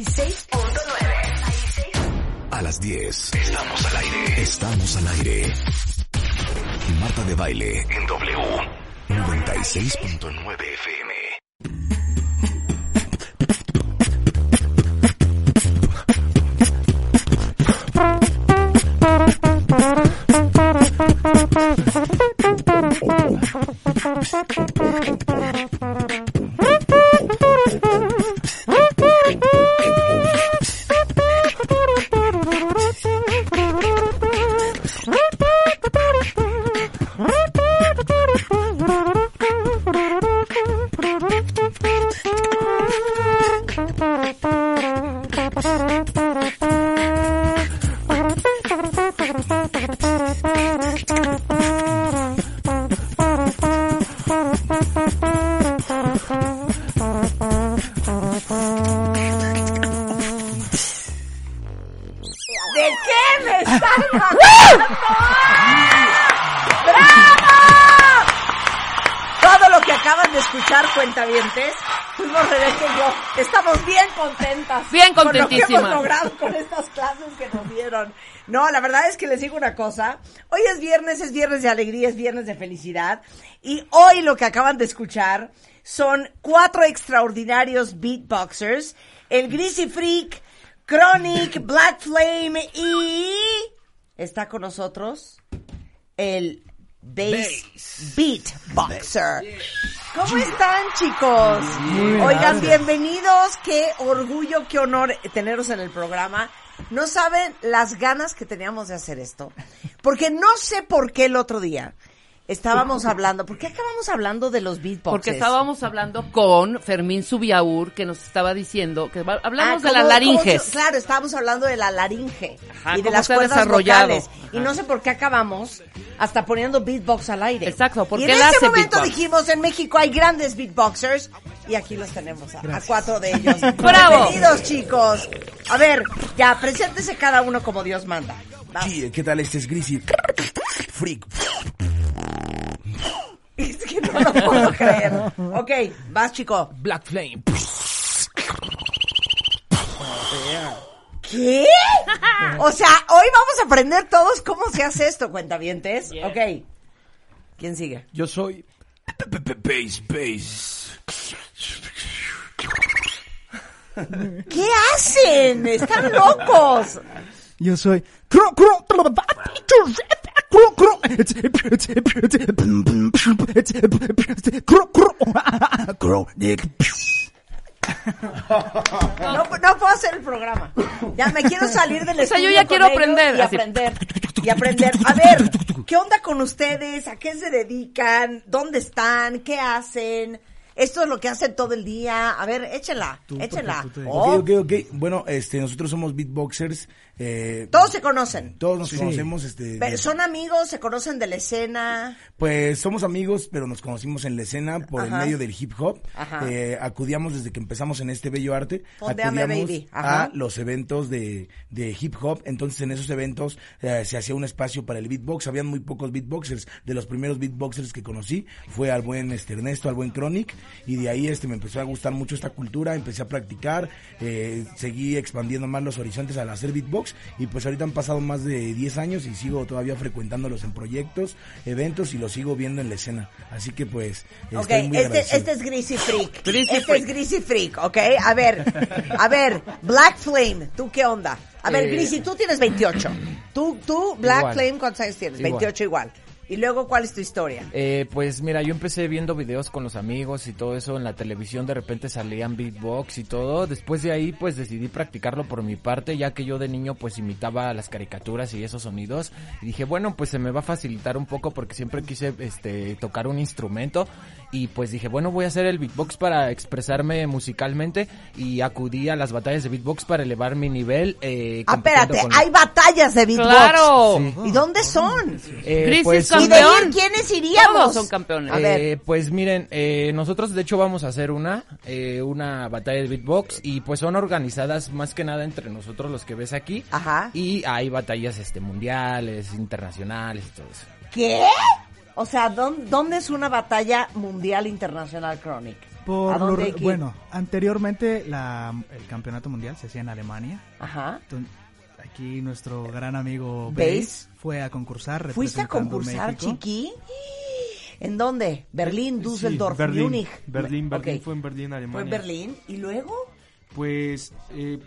96.9. A las 10. Estamos al aire. Estamos al aire. Marta de baile en W 96.9 FM. escuchar, cuentavientes, fuimos Rebeca y yo. Estamos bien contentas. Bien Con lo que contentísimas. hemos logrado con estas clases que nos dieron. No, la verdad es que les digo una cosa. Hoy es viernes, es viernes de alegría, es viernes de felicidad. Y hoy lo que acaban de escuchar son cuatro extraordinarios beatboxers. El Greasy Freak, Chronic, Black Flame y... Está con nosotros el Bass, Beatboxer. ¿Cómo están, chicos? Oigan, bienvenidos. Qué orgullo, qué honor teneros en el programa. No saben las ganas que teníamos de hacer esto. Porque no sé por qué el otro día estábamos hablando. ¿Por qué acabamos hablando de los beatboxers? Porque estábamos hablando con Fermín Subiaur, que nos estaba diciendo que va- hablamos Ah, de la ¿cómo- laringe. cómo se- claro, estábamos hablando de la laringe Ajá, y de las cuerdas desarrollado. vocales. Y no sé por qué acabamos hasta poniendo beatbox al aire. Exacto, porque y en ese momento beatbox. dijimos, en México hay grandes beatboxers y aquí los tenemos a, a cuatro de ellos. ¡Bravo! Bienvenidos, chicos. A ver, ya, preséntese cada uno como Dios manda. ¿Qué tal? Este es Greasy Freak. Es que no lo puedo creer. Ok, vas, chico. Black Flame. ¿Qué? O sea, hoy vamos a aprender todos cómo se hace esto, cuentavientes. Ok. ¿Quién sigue? Yo soy. ¿Qué hacen? Están locos. Yo soy. No, no puedo hacer el programa. Ya me quiero salir del O sea, yo estudio ya quiero aprender, Y así. aprender. Y aprender. A ver, ¿qué onda con ustedes? ¿A qué se dedican? ¿Dónde están? ¿Qué hacen? Esto es lo que hacen todo el día. A ver, échenla. échenla. Oh, Ok, ok, ok. Bueno, este, nosotros somos beatboxers. Eh, Todos se conocen. todos nos conocemos, este. Pero son amigos, se conocen de la escena. Pues somos amigos, pero nos conocimos en la escena por el medio del hip hop. Ajá. Eh, acudíamos desde que empezamos en este bello arte. Acudíamos baby. Ajá. a los eventos de, de hip hop. Entonces en esos eventos eh, se hacía un espacio para el beatbox. Habían muy pocos beatboxers. De los primeros beatboxers que conocí fue al buen este, Ernesto, al buen Chronic. Y de ahí este me empezó a gustar mucho esta cultura. Empecé a practicar. eh, seguí expandiendo más los horizontes al hacer beatbox. Y pues ahorita han pasado más de 10 años y sigo todavía frecuentándolos en proyectos, eventos y los sigo viendo en la escena. Así que pues Ok, estoy muy este, este es Greasy Freak. Greasy este Freak. es Greasy Freak, ok. A ver, a ver, Black Flame, ¿tú qué onda? A ver, Eh, Greasy, tú tienes 28. Tú, tú, Black igual. Flame, ¿cuántos años tienes? Igual. 28 igual. Y luego, ¿cuál es tu historia? Eh, pues mira, yo empecé viendo videos con los amigos y todo eso en la televisión, de repente salían beatbox y todo. Después de ahí pues decidí practicarlo por mi parte, ya que yo de niño pues imitaba las caricaturas y esos sonidos. Y dije, bueno, pues se me va a facilitar un poco porque siempre quise este tocar un instrumento y pues dije, bueno, voy a hacer el beatbox para expresarme musicalmente y acudí a las batallas de beatbox para elevar mi nivel. Eh, Ah, espérate, con- hay batallas de beatbox. ¡Claro! ¿Y dónde son? Eh, Crisis ¿Y de ir quiénes iríamos? Todos son campeones. A ver. Eh, pues miren, eh, nosotros de hecho vamos a hacer una, eh, una batalla de beatbox y pues son organizadas más que nada entre nosotros los que ves aquí. Ajá. Y hay batallas este mundiales, internacionales y todo eso. ¿Qué? O sea, ¿dónde, dónde es una batalla mundial internacional Chronic? Por ¿A lo dónde bueno, anteriormente la, el campeonato mundial se hacía en Alemania. Ajá. Entonces, aquí nuestro gran amigo ¿Base? Base fue a concursar. ¿Fuiste a concursar, México. Chiqui? ¿En dónde? ¿Berlín, Sí, Düsseldorf, Berlín, Múnich? Berlín, Berlín, fue en Berlín, Alemania. ¿Fue en Berlín? ¿Y luego? Pues eh,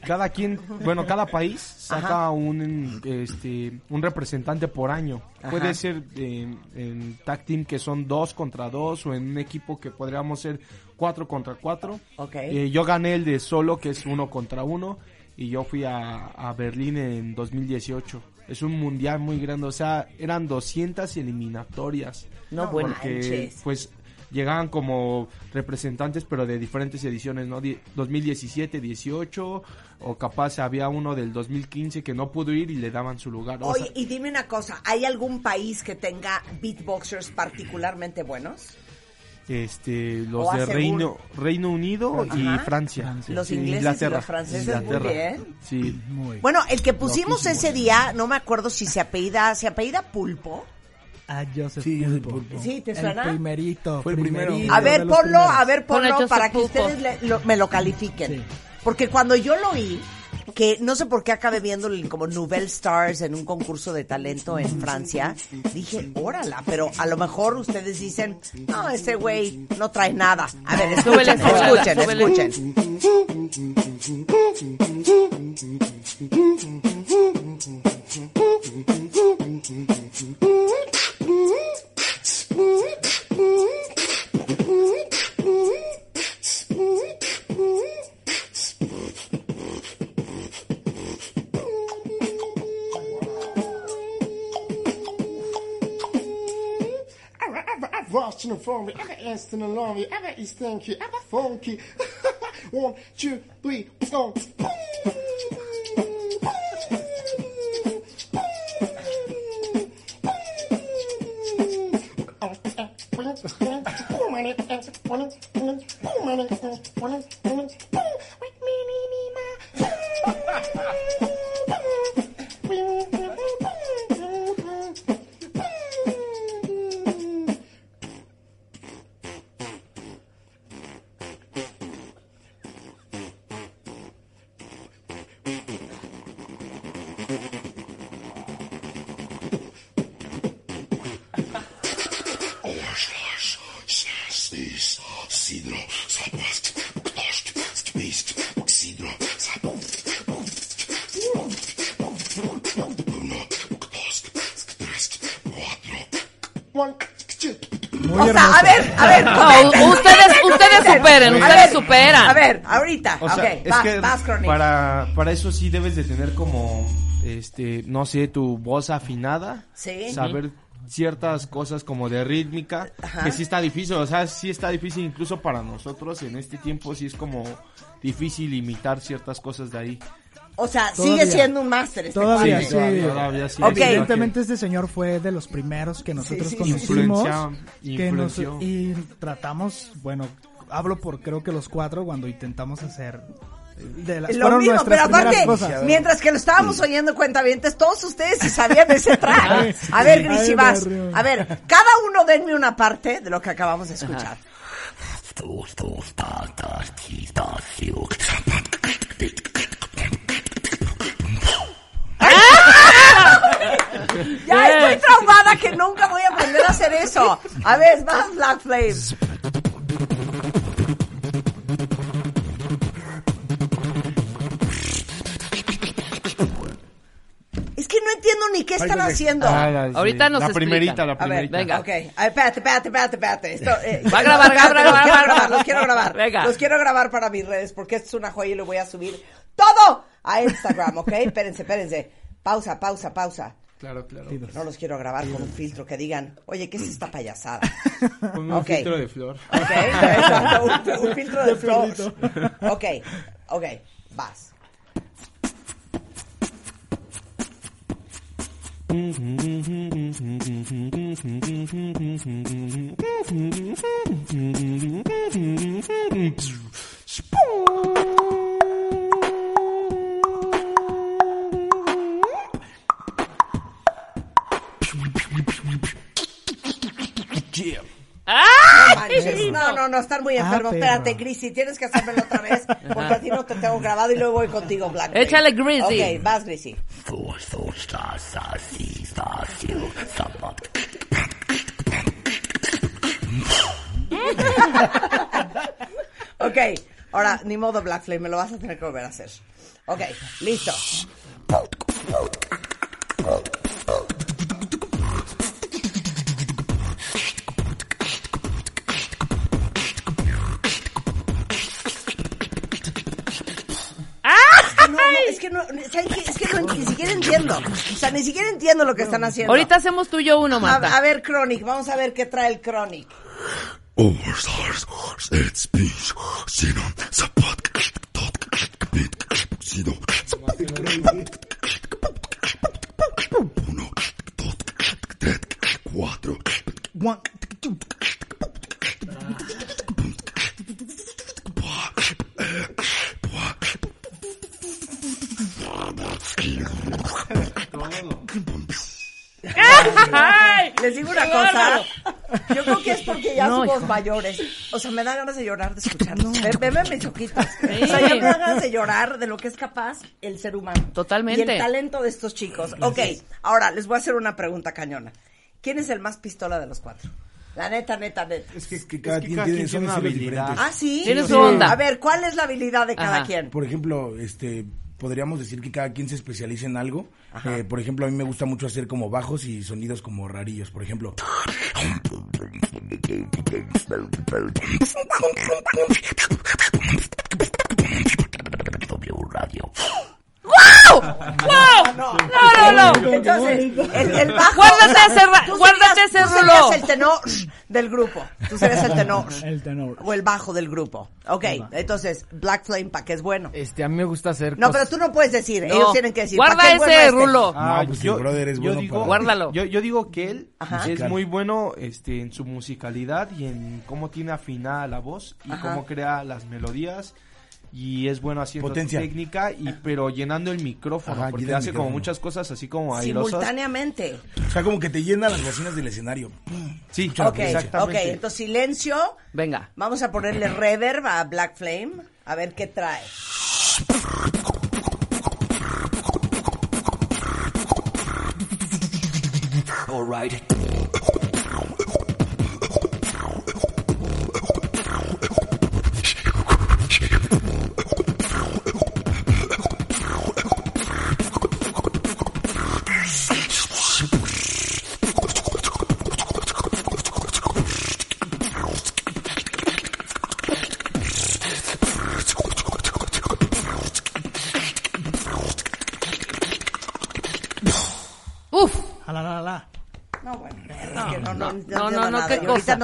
cada quien, bueno, cada país saca Ajá. un este un representante por año. Ajá. Puede ser en, en tag team que son dos contra dos o en un equipo que podríamos ser cuatro contra cuatro. Ok. Eh, yo gané el de solo que es uno contra uno y yo fui a, a Berlín en 2018. Es un mundial muy grande, o sea, eran 200 eliminatorias. No Porque manches. pues llegaban como representantes pero de diferentes ediciones, ¿no? Die- 2017, 18 o capaz había uno del 2015 que no pudo ir y le daban su lugar. O Oye, sea, y dime una cosa, ¿hay algún país que tenga beatboxers particularmente buenos? Este los o de Reino Reino Unido y. Francia. Los Sí, ingleses y los franceses, muy Inglaterra. bien. Sí. Muy. Bueno, el que pusimos Loquísimo. ese día, no me acuerdo si se apellida, se apellida Pulpo. A Joseph Sí, Pulpo. Pulpo. Sí, ¿te El primerito. Fue el primero. primerito A ver, ponlo, a ver, ponlo para que Pulpo. ustedes le- lo- me lo califiquen. Sí. Porque cuando yo lo oí, que no sé por qué acabé viéndolo como Nouvelle Stars en un concurso de talento en Francia, dije, órala, pero a lo mejor ustedes dicen, no, ese güey no trae nada. A ver, escuchen, escuchen, súbele. escuchen. watching for me. I got Aston Alarmy. I got East Thank you. Funky. One, two, three. Ahorita. O sea, ok, es vas, que vas, para, para eso sí debes de tener como, este, no sé, tu voz afinada. Sí. Saber ciertas cosas como de rítmica, Ajá. que sí está difícil, o sea, sí está difícil incluso para nosotros en este tiempo, sí es como difícil imitar ciertas cosas de ahí. O sea, Todavía. sigue siendo un máster este Todavía, sí. todavía, todavía sí. Ok. Es lo que- Evidentemente este señor fue de los primeros que nosotros sí, sí. conocimos. Influencia- que nos- influenció. y tratamos, bueno, hablo por creo que los cuatro cuando intentamos hacer de las Lo mismo, pero aparte, cosas. mientras que lo estábamos oyendo cuentavientes, todos ustedes sí sabían de ese track. A ver, Grisi, Ay, vas. me río. A ver, cada uno denme una parte de lo que acabamos de escuchar. Ya estoy traumada que nunca voy a aprender a hacer eso. A ver, vas, Black Flames. Ni qué están haciendo. Ah, la- sí. Ahorita nos La explican. primerita, la A ver, primerita. venga. Ok, a ver, espérate, espérate, espérate, espérate. Esto, eh, Va a grabar, espérate, grabar, los quiero grabar, grabar, grabar. los quiero grabar. Venga. Los quiero grabar para mis redes porque esto es una joya y lo voy a subir todo a Instagram, ¿ok? Espérense, espérense. Pausa, pausa, pausa. Claro, claro. No los quiero grabar con un filtro que digan, oye, ¿qué es esta payasada? Con un filtro de flor. Ok, exacto, un, un filtro de flor. Ok, ok, vas. No No, no, no, están muy enfermos. Ah, Espérate. Grisi, tienes que hacérmelo otra vez porque a ti no te tengo grabado y luego voy contigo, Black. Échale, Grisi. Ok, vas, Grisi. Ok, ahora, ni modo, Black Flame, me lo vas a tener que volver a hacer. Ok, listo. Entiendo. O sea, ni siquiera entiendo lo que están haciendo. Ahorita hacemos tú y yo uno, Marta. A, a ver, Chronic, vamos a ver qué trae el Chronic. Mayores. O sea, me da ganas de llorar de escucharlos. Ve, ve, ve mis ojitos. O sea, ya me da ganas de llorar de lo que es capaz el ser humano. Totalmente. Y el talento de estos chicos. Ok, ahora les voy a hacer una pregunta cañona. ¿Quién es el más pistola de los cuatro? La neta, neta, neta. Es que, que cada que quien cada tiene, quien son tiene una habilidad. diferentes. Ah, sí. Tiene su onda. A ver, ¿cuál es la habilidad de cada Ajá. quien? Por ejemplo, este, podríamos decir que cada quien se especializa en algo. Eh, por ejemplo, a mí me gusta mucho hacer como bajos y sonidos como rarillos. Por ejemplo, ¡Wow! ¡Wow! No, no, no. Entonces, el, el bajo. Guárdate ese tú guárdate serías- ese tú serías el tenor del grupo. Tú serías el tenor. El tenor. O el bajo del grupo. Ok, entonces, Black Flame, ¿para qué es bueno? Este, a mí me gusta hacer No, pero tú no puedes decir. No. Ellos tienen que decir. Guarda ¿para qué es bueno ese este? rulo. No, pues el brother es bueno digo, para- Guárdalo. Yo, yo digo que él Ajá. es muy bueno este, en su musicalidad y en cómo tiene afinada la voz y Ajá. cómo crea las melodías. Y es bueno haciendo Potencia. técnica, y pero llenando el micrófono, Ajá, porque hace como muchas cosas así como airosas. Simultáneamente. o sea, como que te llena las bocinas del escenario. Sí, Mucha Ok, potencia. ok, exactamente. entonces silencio. Venga. Vamos a ponerle reverb a Black Flame. A ver qué trae. Uf.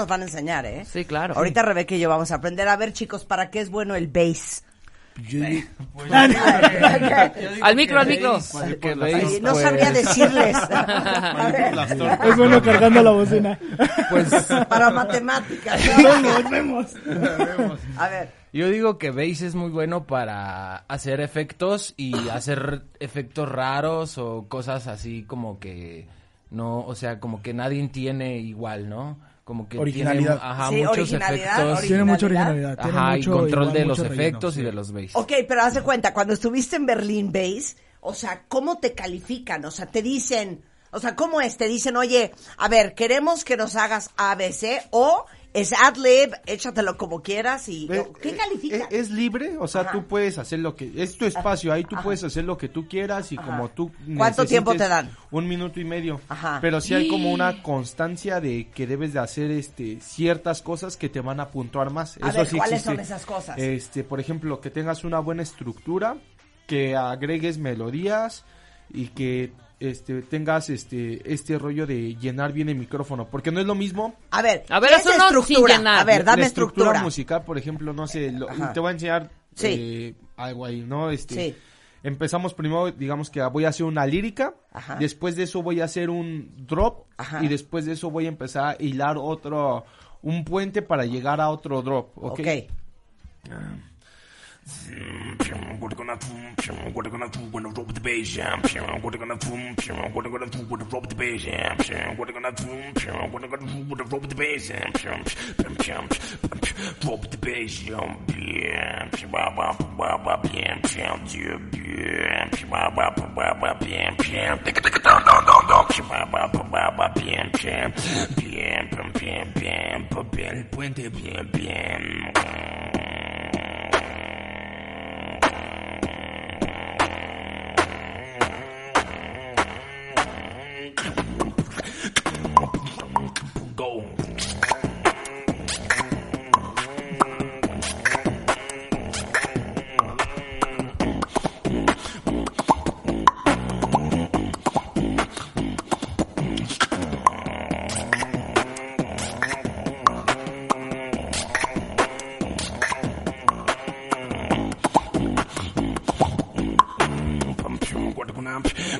Van a enseñar, ¿eh? Sí, claro. Ahorita Rebeca y yo vamos a aprender. A ver, chicos, ¿para qué es bueno el bass? Yo digo- Al micro, al micro. veis, no pues, sabría decirles. Es bueno cargando la bocina. Pues para matemáticas. Vemos, vemos. A ver, yo digo que bass es muy bueno para hacer efectos y hacer efectos raros o cosas así como que no, o sea, como que nadie tiene igual, ¿no? Como que Originalidad. tiene ajá, Sí, muchos originalidad, efectos. Tiene mucha Originalidad. Tiene Ajá, mucho, y control igual, de los relleno, efectos y sí. de los bass. ok, pero haz de cuenta, cuando estuviste en Berlín Bass, o sea, ¿cómo te califican? O sea, te dicen, o sea, ¿cómo es? Te dicen, oye, a ver, queremos que nos hagas ABC o Es ad-lib, échatelo como quieras y... Eh, ¿Qué califica? eh, Es, libre, o sea, Ajá. tú puedes hacer lo que... Es tu espacio, ahí tú Ajá. puedes hacer lo que tú quieras y como tú... ¿Cuánto tiempo te dan? Un minuto y medio. Ajá. Pero sí hay como una constancia de que debes de hacer este ciertas cosas que te van a puntuar más. A Eso ver, sí ¿cuáles existe. son esas cosas? Este, por ejemplo, que tengas una buena estructura, que agregues melodías y que este tengas este este rollo de llenar bien el micrófono, porque no es lo mismo A ver, A ver, ¿qué haz es estructura? A ver, la dame estructura, estructura. musical, por ejemplo, no sé, lo- te voy a enseñar Sí. eh, algo ahí, ¿no? Este, Sí. Empezamos primero, digamos que voy a hacer una lírica, Ajá. después de eso voy a hacer un drop Ajá. y después de eso voy a empezar a hilar otro, un puente para llegar a otro drop, ¿ok? What gonna do? What gonna do when I roll with the bass? What gonna do? What gonna do when I roll with the bass? What gonna do? What gonna do when I roll with the bass? Roll with the bass. El puente, bien, bien.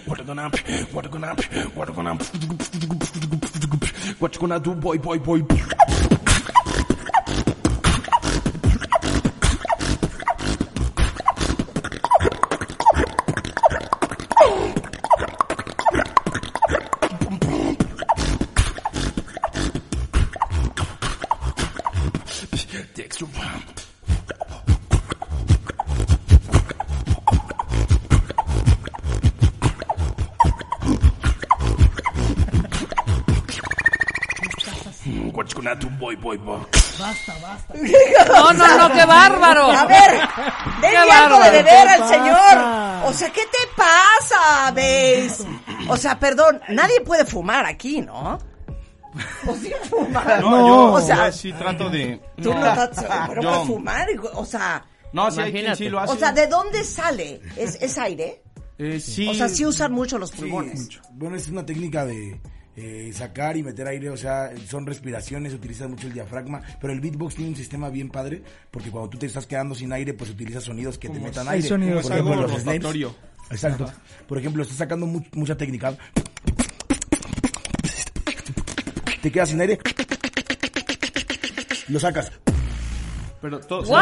What gonna what gonna what gonna what gonna do boy boy boy boy boy boy No, no, no, qué bárbaro. A ver, denle algo de beber al señor. O sea, ¿qué te pasa, ves? O sea, perdón, nadie puede fumar aquí, ¿no? O sí fumar. No, yo, o sea, yo sí trato de... tú no, estás, pero yo- para fumar, o sea, No, sí hay quien Imagínate. sí lo hace. o sea, ¿de dónde sale? ¿Es, es aire? Eh, sí. O sea, sí usan mucho los Sí, pulmones. bueno, es una técnica de eh, sacar y meter aire, o sea, son respiraciones, utilizas mucho el diafragma, pero el beatbox tiene un sistema bien padre, porque cuando tú te estás quedando sin aire, pues utilizas sonidos que te metan aire. sonidos Por ejemplo, los snares. Exacto. Por ejemplo, estás sacando mu- mucha técnica. Te quedas sin aire. Lo sacas. Pero todo... ¡Wow!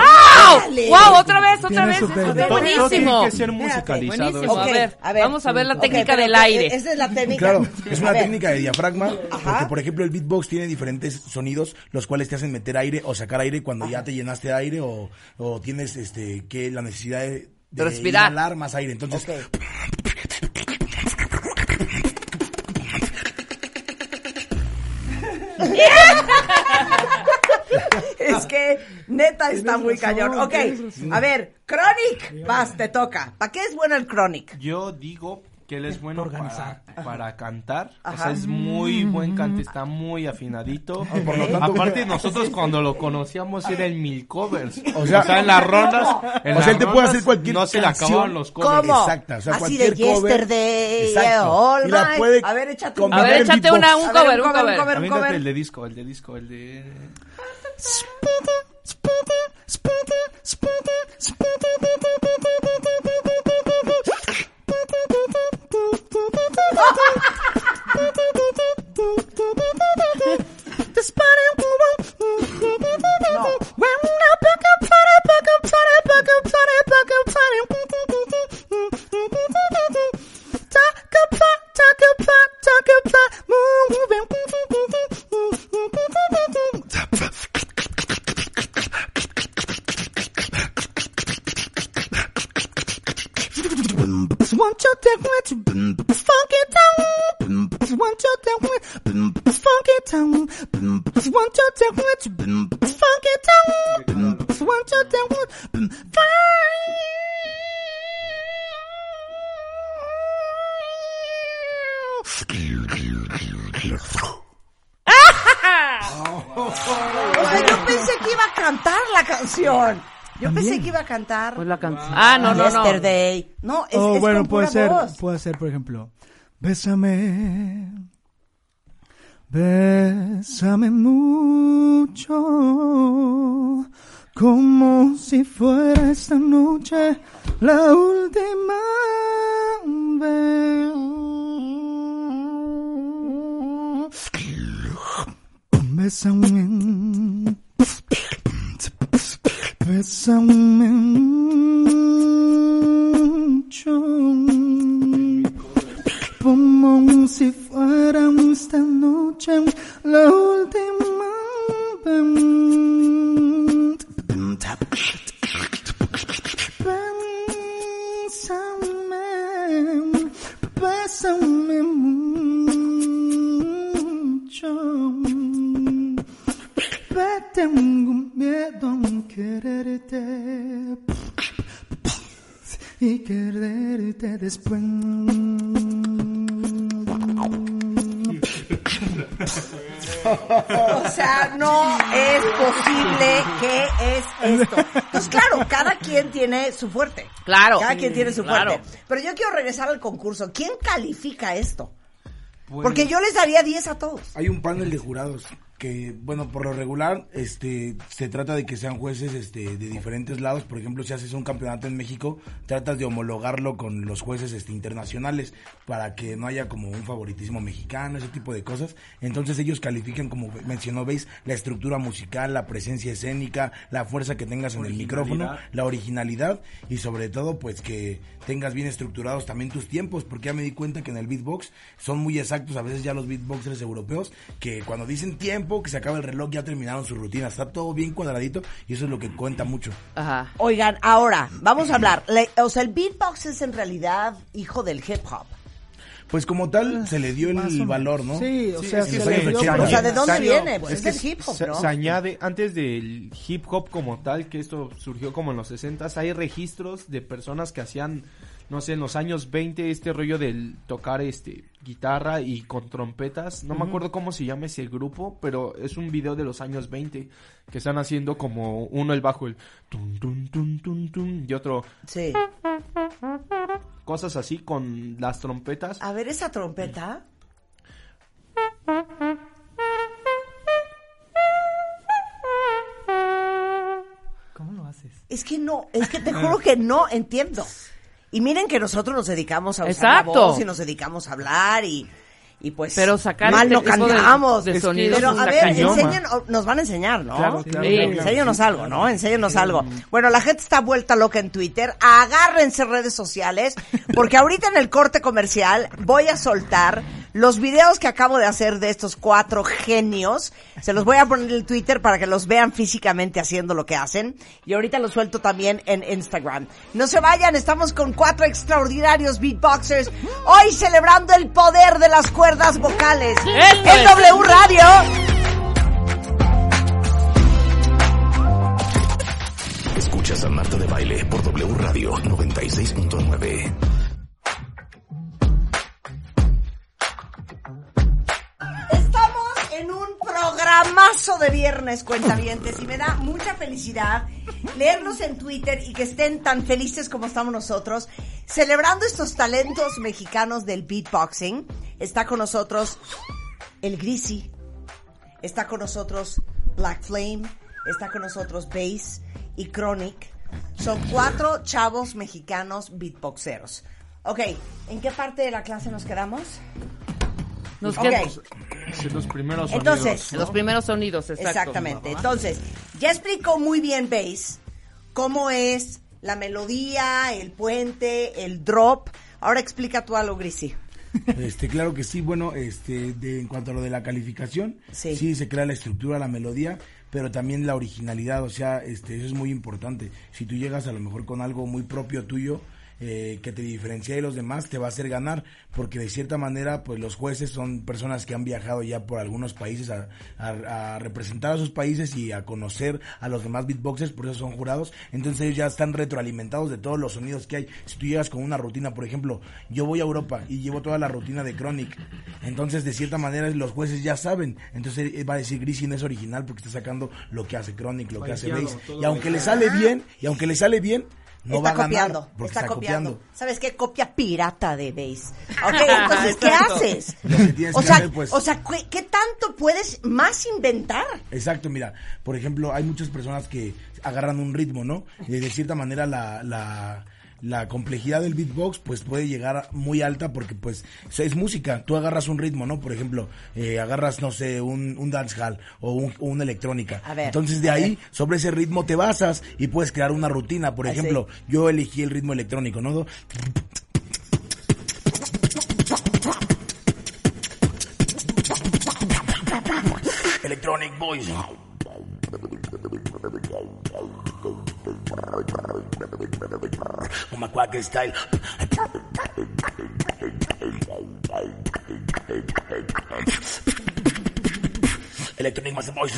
Dale. ¡Wow! Otra vez, otra vez. Eso tiene buenísimo. que ser. A ver, vamos a ver la técnica del aire. Esa es la técnica. Claro, es una técnica de diafragma, Ajá. porque por ejemplo el beatbox tiene diferentes sonidos, los cuales te hacen meter aire o sacar aire cuando ya te llenaste de aire o, o tienes este que la necesidad de, de Respirar. inhalar más aire. Entonces. es que neta está muy razón, cañón. Ok, a ver, Chronic, vas, te toca. ¿Para qué es bueno el Chronic? Yo digo que él es bueno para, organizar. para cantar. O sea, es muy buen cante, está muy afinadito. por lo tanto- Aparte, nosotros cuando lo conocíamos era el mil covers. O O sea- sea, en las rondas. en O sea, él te puede hacer cualquier No se le acababan los covers. ¿Cómo? O sea, Así de cualquier cover. Yesterday, Exacto. All Y la Night. puede A ver, échate un A ver, en échate una, un cover, un un cover, un cover. cover. Aviéntate el de disco, el de disco, el de... This body cantar. Pues la canción. Ah, no, no, no. Yesterday. No, es, oh, es bueno, con puede pura ser, voz. puede ser, por ejemplo, bésame, bésame mucho, como si fuera esta noche la última vez. Bésame, bésame su fuerte. Claro. Cada quien tiene su Claro. fuerte. Pero yo quiero regresar al concurso. ¿Quién califica esto? Pues, Porque yo les daría 10 a todos. Hay un panel de jurados que, bueno, por lo regular, este, se trata de que sean jueces, este, de diferentes lados. Por ejemplo, si haces un campeonato en México, tratas de homologarlo con los jueces, este, internacionales para que no haya como un favoritismo mexicano, ese tipo de cosas. Entonces ellos califican, como mencionó, veis, la estructura musical, la presencia escénica, la fuerza que tengas en el micrófono, la originalidad y sobre todo, pues que tengas bien estructurados también tus tiempos, porque ya me di cuenta que en el beatbox son muy exactos a veces ya los beatboxers europeos, que cuando dicen tiempo, que se acaba el reloj, ya terminaron su rutina, está todo bien cuadradito y eso es lo que cuenta mucho. Ajá. Oigan, ahora, vamos a hablar. Le- o sea, el beatbox es en realidad hijo del hip hop. Pues como tal, se le dio el valor, ¿no? Sí, o sea, es que se se le le dio dio para- O sea, ¿de dónde Salió- viene? Pues es, que del hip hop, se, ¿no? se añade, antes del hip hop como tal, que esto surgió como en los 60 hay registros de personas que hacían, no sé, en los años 20 este rollo del tocar este guitarra y con trompetas. No me acuerdo cómo se llama ese grupo, pero es un video de los años 20 que están haciendo como uno el bajo, el tum, tum, tum, tum, tum, y otro Sí. cosas así con las trompetas. A ver, esa trompeta. ¿Cómo lo haces? Es que no, es que te juro que no entiendo. Y miren que nosotros nos dedicamos a usar la Exacto. voz y nos dedicamos a hablar y, y pues Pero sacar mal este no de- cantamos. de Es que- sonidos Pero a ver, enseñen, o- nos van a enseñar, ¿no? Claro, claro, Sí. claro, claro. Enséñanos algo, ¿no? Enséñanos algo. Bueno, la gente está vuelta loca en Twitter. Agárrense redes sociales, porque ahorita en el corte comercial voy a soltar los videos que acabo de hacer de estos cuatro genios. Se los voy a poner en Twitter para que los vean físicamente haciendo lo que hacen. Y ahorita los suelto también en Instagram. No se vayan, estamos con cuatro extraordinarios beatboxers. Hoy celebrando el poder de las cuerdas vocales. En. W Radio. Escuchas a Marta de Baile por W Radio 96.9. programazo de viernes, cuentavientes, y me da mucha felicidad leerlos en Twitter y que estén tan felices como estamos nosotros, celebrando estos talentos mexicanos del beatboxing. Está con nosotros el Grisi, está con nosotros Black Flame, está con nosotros Bass y Chronic. Son cuatro chavos mexicanos beatboxeros. Ok, ¿en qué parte de la clase nos quedamos? Nos quedamos los primeros Entonces, sonidos, en los primeros sonidos, exacto. Exactamente. Entonces, ya explicó muy bien Bass cómo es la melodía, el puente, el drop. Ahora explica tú algo, Grisi. Este, claro que sí, bueno, este, de, en cuanto a lo de la calificación, Sí. sí. se crea la estructura, la melodía, pero también la originalidad, o sea, este, eso es muy importante. Si tú llegas a lo mejor con algo muy propio tuyo, eh, que te diferencia de los demás te va a hacer ganar, porque de cierta manera, pues los jueces son personas que han viajado ya por algunos países a, a- a representar a sus países y a conocer a los demás beatboxers, por eso son jurados, entonces ellos ya están retroalimentados de todos los sonidos que hay. Si tú llegas con una rutina, por ejemplo, yo voy a Europa y llevo toda la rutina de Chronic, entonces de cierta manera los jueces ya saben, entonces él va a decir Grishin es original porque está sacando lo que hace Chronic, lo que hace Bass, y aunque le sale bien, y aunque le sale bien, no está va a ganar copiando, está, está, copiando. copiando. ¿Sabes qué? Copia pirata de Base. Ok, entonces, ¿qué haces? Lo que tienes O que sea, hacer, pues- o sea, ¿qué, qué tanto puedes más inventar? Exacto, mira, por ejemplo, hay muchas personas que agarran un ritmo, ¿no? Y de cierta manera la, la, la complejidad del beatbox pues puede llegar muy alta porque pues es música, tú agarras un ritmo, ¿no? Por ejemplo, eh, agarras, no sé, un, un dancehall o un, o una electrónica. A ver, Entonces de ahí, ver. sobre ese ritmo te basas y puedes crear una rutina. Por Ah, ejemplo, yo elegí el ritmo electrónico, ¿no? Electronic Boys. Un Macuaque style. Electronic Master Boys.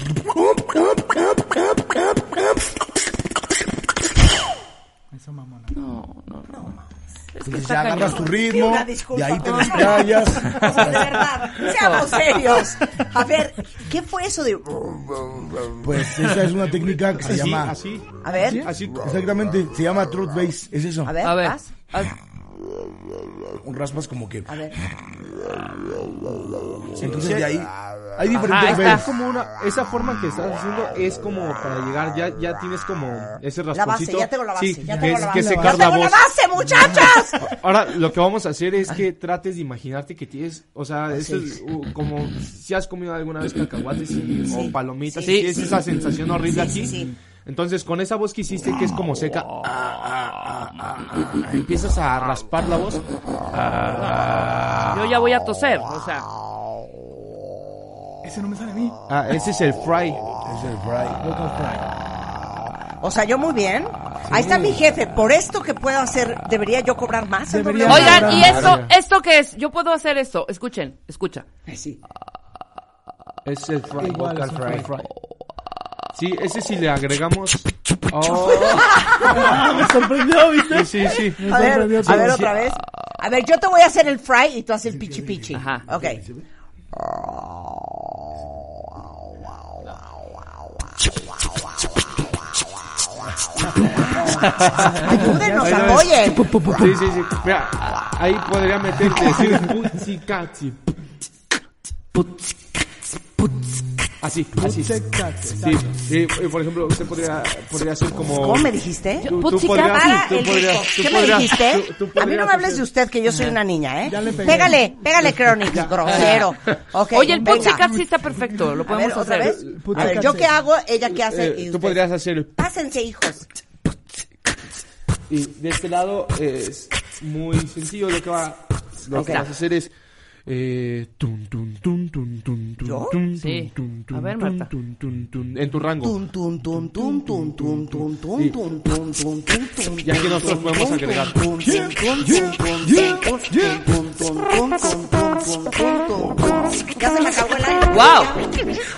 Esa mamona. No, no, no. Es que Entonces está ya agarras tu ritmo, de ahí te por desplayas. O sea, de verdad, seamos serios. A ver, ¿qué fue eso de...? Pues esa es una técnica que se Así, llama... así. A ver, Así. Exactamente, se llama Truth Bass, es eso. a ver, A ver, haz- Un raspas como que... A ver. Entonces de ahí hay Ajá, diferentes está. Es como una, esa forma que estás haciendo es como para llegar, ya, ya tienes como ese La base, rasponcito. ya tengo la base, Sí, ya que tengo es- la que base. secar ¡Ya la tengo la voz. base, muchachas! Ahora, lo que vamos a hacer es que trates de imaginarte que tienes, o Ah, sea, eso es uh, como si has comido alguna vez cacahuates y- Sí, o palomitas sí. y tienes esa sensación horrible aquí. sí. Entonces, con esa voz que hiciste que es como seca, ah, ah, ah, ah, ah, empiezas a raspar la voz. yo ya voy a toser, o sea. Ese no me sale a mí. Ah, ese es el fry. Es el fry. Vocal fry. O sea, yo muy bien. Ahí está mi jefe. Por esto que puedo hacer, ¿debería yo cobrar más? doble? Oigan, ¿y esto, esto qué es? Yo puedo hacer esto. Escuchen, escucha. Sí. Es el fry, Igual, vocal es un fry. fry. Sí, ese sí le agregamos. Oh, Me sorprendió, ¿viste? sí, sí, sí. A ver, a ver otra vez. A ver, yo te voy a hacer el fry y tú haces el pichi pichi. Ajá. Ok. Ayúdenos, apoyen. Sí, sí, sí. Mira, ahí podría meterte decir. Así, así. Sí, sí, eh, por ejemplo, usted podría, podría hacer como... ¿Cómo me dijiste? Tú, podrías, Para tú el podrías, rico. tú ¿Qué me dijiste? tú- tú A mí no me hables de usted, que yo soy una niña, ¿eh? Ya le pegué. Pégale, pégale, Chronic, grosero. Oye, el. Pussycat sí está perfecto, lo A ver, podemos otra hacer. vez. A ver, ¿yo sí. qué hago? ¿Ella qué hace? Eh, Y tú usted. podrías hacer... Pásense, hijos. Y de este lado es muy sencillo lo que va... Lo que vas a hacer es... ¿Yo? Sí. A ver, Marta. En tu rango. Y aquí nosotros podemos agregar. ¡Wow!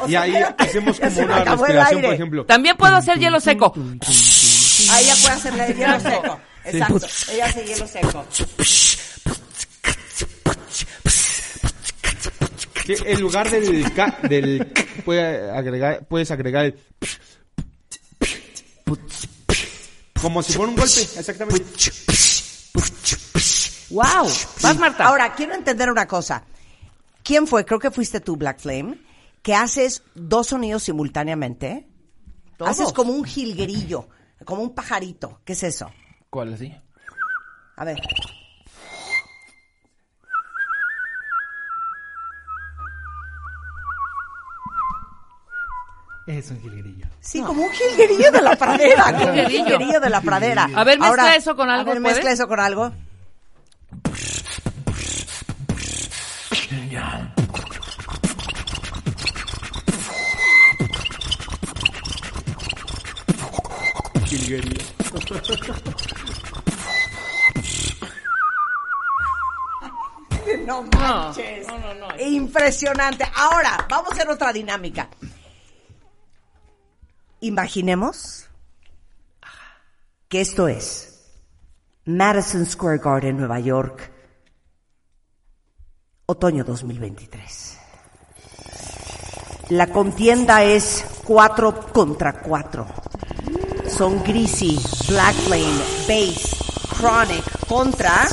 Y ahí hacemos como una respiración, por ejemplo. También puedo hacer hielo seco. Ahí ya puede hacer hielo seco. Exacto. Ella hace hielo seco. Que en lugar del ca, del puede agregar, puedes agregar el como si fuera un golpe, exactamente. Wow. Vas, Marta. Ahora, quiero entender una cosa. ¿Quién fue? Creo que fuiste tú, Black Flame, que haces dos sonidos simultáneamente. Todos. Haces como un jilguerillo, como un pajarito. ¿Qué es eso? ¿Cuál así? A ver. Es un jilguerillo. Sí, como un jilguerillo de la pradera, como un Jilguerillo. jilguerillo de la pradera. A ver, mezcla Ahora, eso con algo, A ver, mezcla eso con algo. no manches. no, no, no. Impresionante. Ahora, vamos a hacer otra dinámica. Imaginemos que esto es Madison Square Garden, Nueva York, otoño 2023. La contienda es cuatro contra cuatro. Son Greasy, Black Lane, Bass, Chronic contra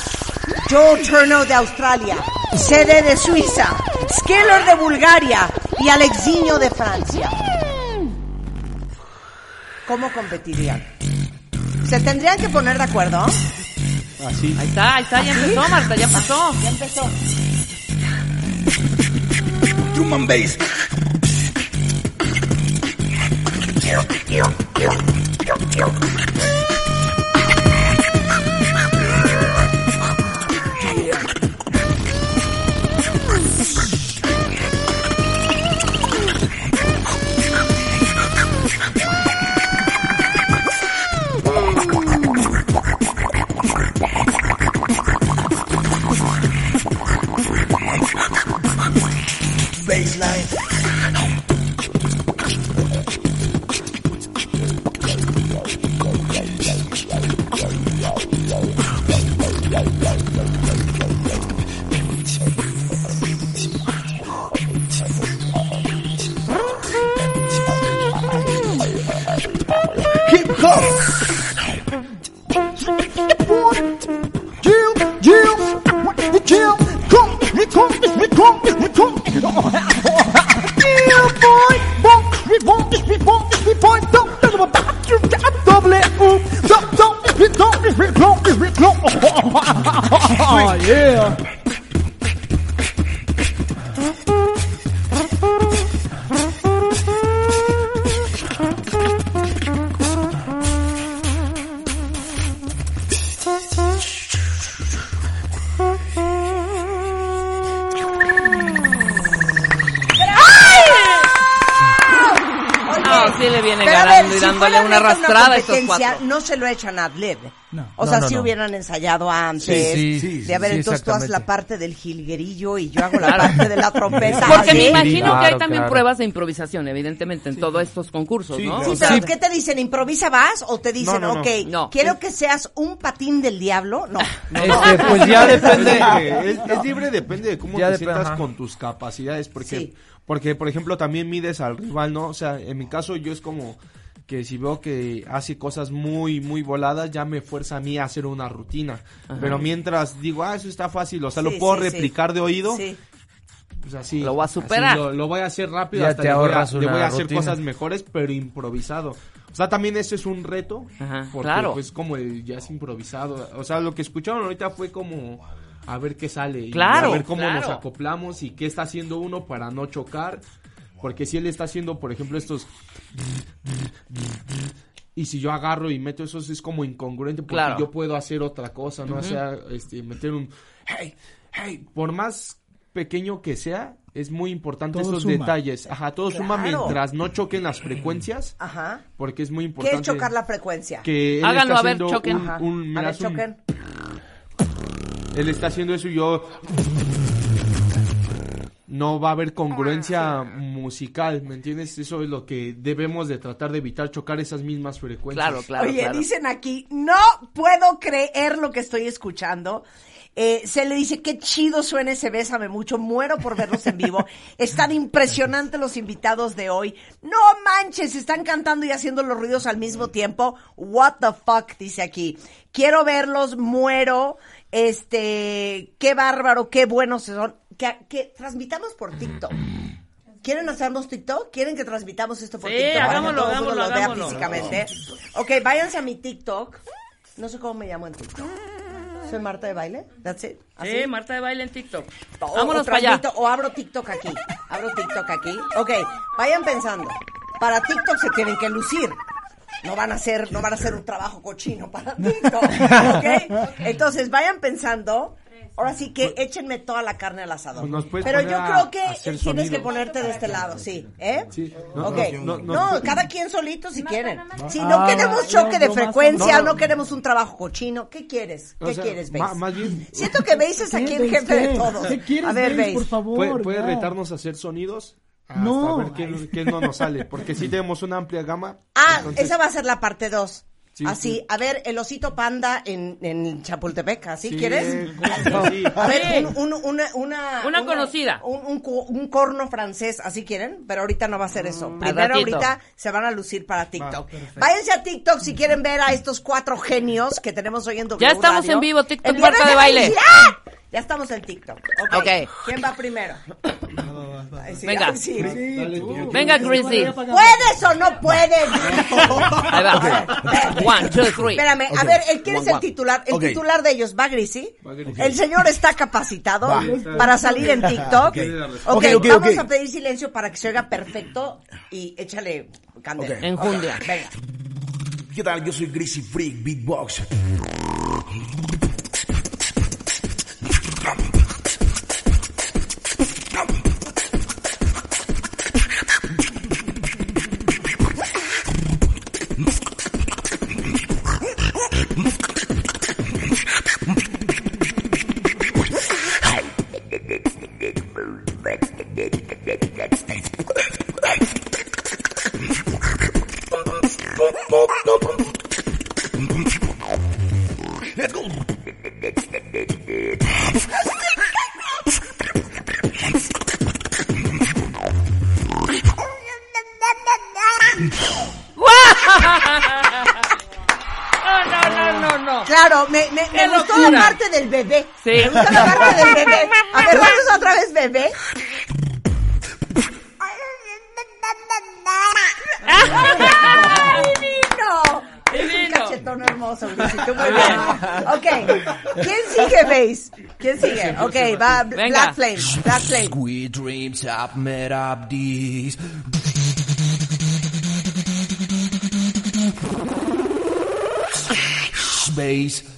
Joe Turno de Australia, Sede de Suiza, Skeller de Bulgaria y Alexiño de Francia. ¿Cómo competirían? ¿Se tendrían que poner de acuerdo? Así. Ahí está, ahí está, ya empezó, Marta, ya pasó. Ya empezó. Drum and competencia. No se lo echan ad lib. No. O sea, no, si no. hubieran ensayado antes. Sí, sí, de haber, sí, entonces tú haces la parte del jilguerillo y yo hago la parte de la trompeta. Porque ¿sí? me imagino que hay también claro. pruebas de improvisación, evidentemente, en todos estos concursos, ¿no? Sí, pero ¿qué te dicen? ¿Improvisa vas? ¿O te dicen, No, no, no. ok, No. quiero que seas un patín del diablo? No. no. Este, pues ya depende. es, es libre, depende de cómo Ya te dep- sientas ajá. con tus capacidades. Porque, Sí. porque, por ejemplo, también mides al rival, ¿no? O sea, en mi caso, yo es como que si veo que hace cosas muy, muy voladas, ya me fuerza a mí a hacer una rutina. Pero mientras digo, ah, eso está fácil, o sea, Sí, lo puedo sí, sí. replicar de oído, Sí. pues así. Lo voy a superar. lo, lo voy a hacer rápido, Ya hasta te le voy a, ahorras le voy una a hacer rutina. cosas mejores, pero improvisado. O sea, también eso es un reto, Ajá, porque claro. pues como el- ya es improvisado. O sea, lo que escucharon ahorita fue como a ver qué sale. y Claro, a ver cómo nos claro. acoplamos y qué está haciendo uno para no chocar. Porque si él está haciendo, por ejemplo, estos... Y si yo agarro y meto esos es como incongruente porque Claro. yo puedo hacer otra cosa, ¿no? O sea, este, meter un... Hey, hey, por más pequeño que sea, es muy importante Todo esos suma. detalles. Ajá, todo suma mientras no choquen las frecuencias, Ajá. porque es muy ¿Qué importante. es chocar la frecuencia? Que él Háganlo, está a ver, choquen. un- un- a ver, un- choquen. él está haciendo eso y yo no va a haber congruencia musical, ¿me entiendes? Eso es lo que debemos de tratar de evitar, chocar esas mismas frecuencias. Claro, claro, Oye, claro. dicen aquí, no puedo creer lo que estoy escuchando. Eh, se le dice, qué chido suena ese Bésame Mucho, muero por verlos en vivo. Están impresionantes los invitados de hoy. No manches, están cantando y haciendo los ruidos al mismo tiempo. What the fuck, dice aquí. Quiero verlos, muero. Este, qué bárbaro, qué buenos son. Que, que transmitamos por TikTok. ¿Quieren hacernos TikTok? ¿Quieren que transmitamos esto por Sí, TikTok? Para que hagámoslo, todo el mundo hagámoslo, lo vea hagámoslo. físicamente. Ok, váyanse a mi TikTok. No sé cómo me llamo en TikTok. Soy Marta de Baile. That's it. ¿Así? Sí, Marta de baile en TikTok. O- Vámonos para allá. O abro TikTok aquí. Abro TikTok aquí. Ok, vayan pensando. Para TikTok se tienen que lucir. No van a hacer, no van a hacer un trabajo cochino para TikTok. ¿Ok? Entonces vayan pensando. Ahora sí que échenme toda la carne al asador. Pues Pero yo creo que tienes que ponerte de este lado, sí. ¿Eh? Sí. No, ok. no, No, no, no. cada quien solito si quieren. Si no Ah, queremos choque de frecuencia, no queremos un trabajo cochino. ¿Qué quieres? O ¿Qué sea, quieres, más bien- Siento que Base es aquí el ¿Qué, jefe de todos. ¿Qué quieres, A ver, por favor? ¿Puede, retarnos a hacer sonidos? Hasta No. ver qué, qué no nos sale. Porque sí tenemos una amplia gama. Ah, entonces- esa va a ser la parte 2. Sí, así, sí. a ver, el osito panda en, en Chapultepec, ¿así Sí, quieres? A ver, Sí. un- un- una, una, Una conocida. Un, un, corno francés, ¿así quieren? Pero ahorita no va a ser eso. Al Primero ahorita se van a lucir para TikTok. Váyanse a TikTok si quieren ver a estos cuatro genios que tenemos hoy en W Ya estamos Radio. en vivo, TikTok Marta de Baile. Ya estamos en TikTok. Ok. Ok. ¿Quién va primero? Sí, Venga. sí. Venga, Chrissy. ¿Puedes o no puedes? Ahí va. One, two, three. Espérame, a ver, ¿el- ¿quién es One, el one. titular? El titular de ellos, ¿va Grisi? Grisi. El señor está capacitado Va. para salir en TikTok. Ok. Vamos a pedir silencio para que se oiga perfecto y échale candela. Enjundia. Venga. ¿Qué tal? Yo soy Greasy Freak Beatbox. La parte del bebé. A ver, vamos otra vez, bebé. ¡Divino! Es un cachetón hermoso, Luisito. Muy bien. Ok. ¿Quién sigue, Base? ¿Quién sigue? Ok, va Venga. Black Flame. Black Flame. Sweet dreams have met up these. Space.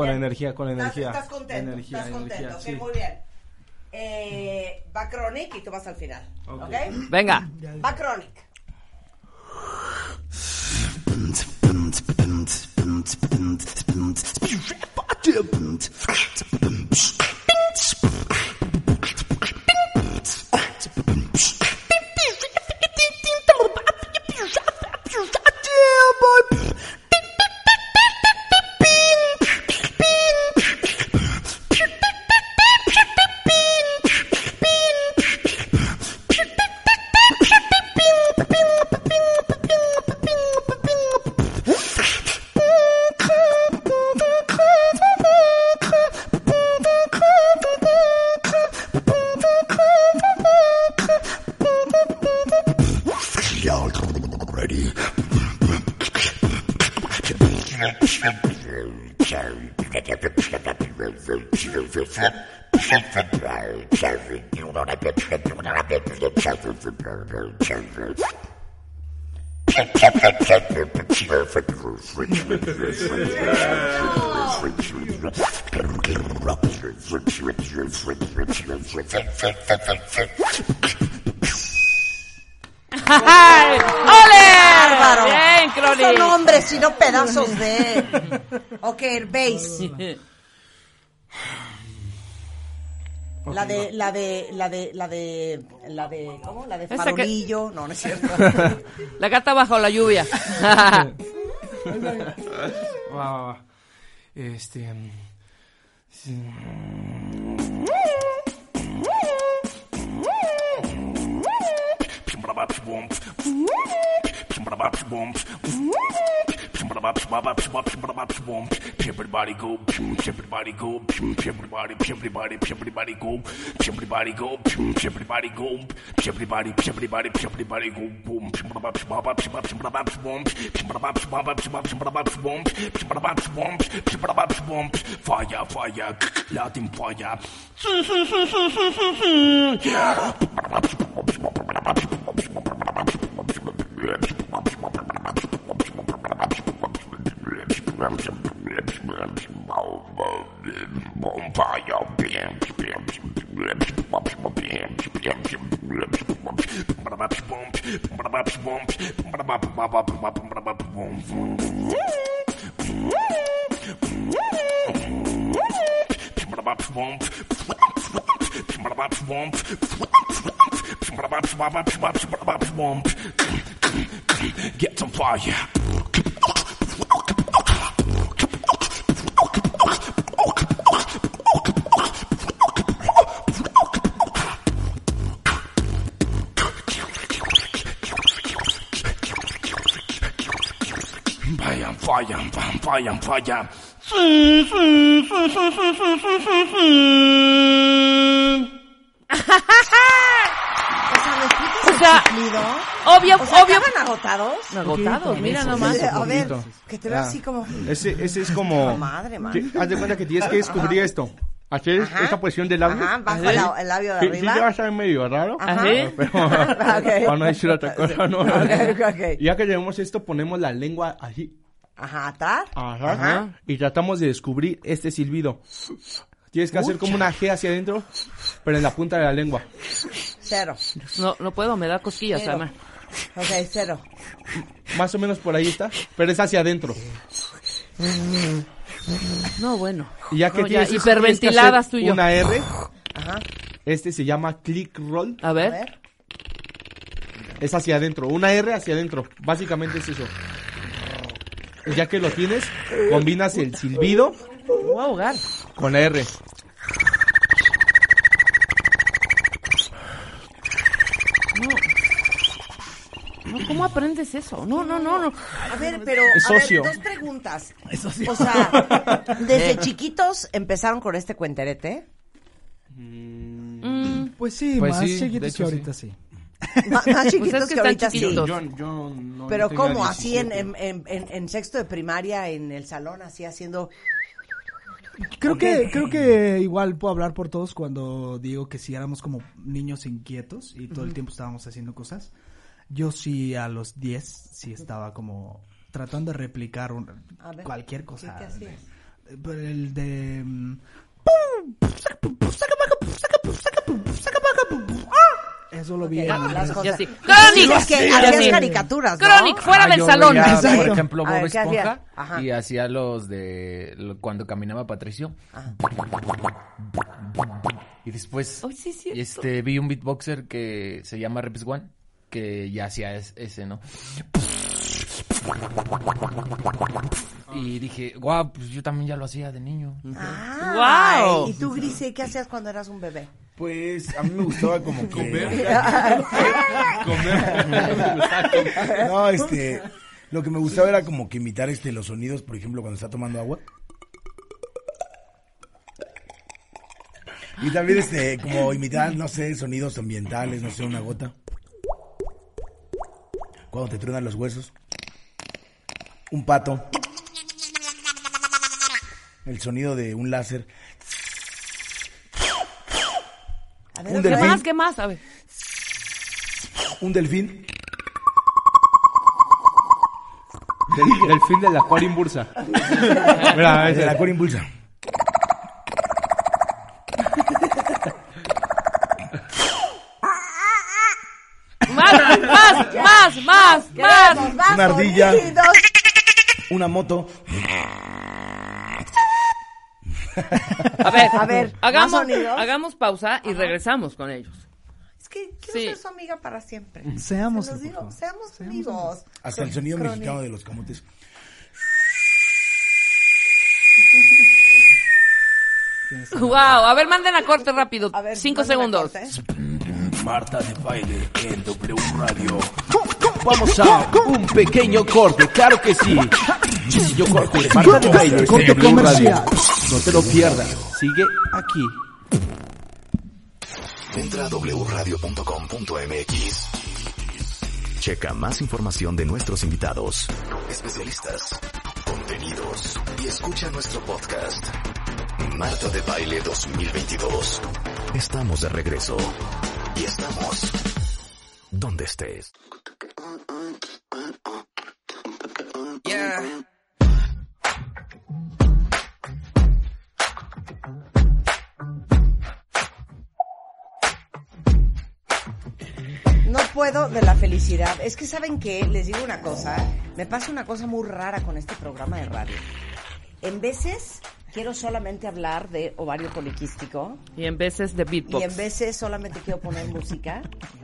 Con la energía, con la ¿Estás- energía. Estás, contento, Energía, estás contento. energía, ok, sí. muy bien. Eh, va Chronic y tú vas al final. Ok. ¿Ok? Venga. Va Chronic. ¡Ole! ¡Bárbaro! Bien, No Crony. son hombres, sino pedazos de... Ok, base. La de, la de, la de, la de, la de, ¿cómo? La de Esa que- farolillo. No, no es cierto. La gata bajo la lluvia. Va, va, va. Este. pra baixo, bom. Everybody go, everybody go, everybody, everybody, everybody go, everybody go, everybody go, everybody, everybody, go, boom, fire, fire, Latin fire. Get some fire. Fire, fire, fire, fire. O sea, obvio, O sea, obvio. ¿acaban agotados? Agotados, mira nomás. A ver, que te veo Ah. así como... Ese, ese es como. Madre, man. que- haz de cuenta que tienes que descubrir esto. Hacer Ajá. esta posición del labio. Ajá, bajo la- el labio de Sí, arriba. Sí, te vas a ver medio raro. Ajá. Pero, Ok. para no decir otra cosa, ¿no? Ok, ok. Y Ya que tenemos esto, ponemos la lengua así. Ajá, atar. Ajá. Ajá. Y tratamos de descubrir este silbido. Tienes que hacer como una G hacia adentro, pero en la punta de la lengua. Cero. No, no puedo, me da cosquillas, Cero. Ok, cero. Más o menos por ahí está, pero es hacia adentro. No, bueno. Y ya que No, tienes ya, eso, tienes que hiperventiladas hacer tú y yo. Una R. Ajá. Este se llama click roll. A A ver. ver. Es hacia adentro. Una R hacia adentro. Básicamente es eso. Ya que lo tienes, combinas el silbido Voy a ahogar. con la R. No, ¿cómo aprendes eso? No, no, no, no. A ver, pero Es a ver, socio. dos preguntas. O sea, desde chiquitos empezaron con este cuenterete. Mm, Pues sí, Pues más sí, de chiquitos hecho, que ahorita sí. Más, más chiquitos Pues es que que, ahorita chiquitos. sí. Yo, yo no Pero tenía ¿cómo? Así en, 17. en, en, en- en sexto de primaria, en el salón, así haciendo... Creo que creo que igual puedo hablar por todos cuando digo que si éramos como niños inquietos y todo el tiempo estábamos haciendo cosas. Yo sí a los 10 sí estaba como tratando de replicar un- ver, cualquier cosa. el de Eso lo vi Ok, en las cosas. Sí, ¡Chronic! es que hacías caricaturas, ¿no? ¡Chronic! ¡Fuera Ah, del salón! veía, por ejemplo, A Bob ver, ¿qué hacía? Esponja y hacía los de lo- cuando caminaba Patricio. Y después sí, este vi un beatboxer que se llama Reps One que ya hacía es- ese, ¿no? Y dije, guau, pues yo también ya lo hacía de niño. Ah, ¡Guau! ¿Y tú, Grise, qué hacías cuando eras un bebé? Pues a mí me gustaba como que... Comer. No, este... Lo que me gustaba era como que imitar este los sonidos, por ejemplo, cuando está tomando agua. Y también este, como imitar, no sé, sonidos ambientales, no sé, una gota. Cuando te truenan los huesos. Un pato. El sonido de un láser. A ver, Un ¿Qué delfín. más? ¿Qué más? A ver. Un delfín. Del, del fin del acuario bursa. Mira, El ese. la Cora Impulsa. ¡Más! ¡Más! ¡Más! ¡Más! ¡Más! más Una ardilla. sonidos. Una moto. A ver, A ver, hagamos, hagamos pausa y regresamos con ellos. Es que quiero Sí. ser su amiga para siempre. Seamos, Se los por digo, favor. seamos amigos. Hasta el sonido Crónica. mexicano de los camotes. Wow, a ver, manden a corte rápido. A ver, Cinco segundos. corte. Marta de baile en W Radio. Vamos a un pequeño corte, claro que sí. Yo corte, Marta de baile, Corte comercial. Radio. No te lo pierdas, sigue aquí. Entra a wradio.com.mx. Checa más información de nuestros invitados, especialistas, contenidos y escucha nuestro podcast. Marta de Baile 2022. Estamos de regreso. Y estamos donde estés. Puedo de la felicidad. Es que saben que les digo una cosa, me pasa una cosa muy rara con este programa de radio. En veces quiero solamente hablar de ovario poliquístico Y en veces de beatbox. y en veces solamente quiero poner música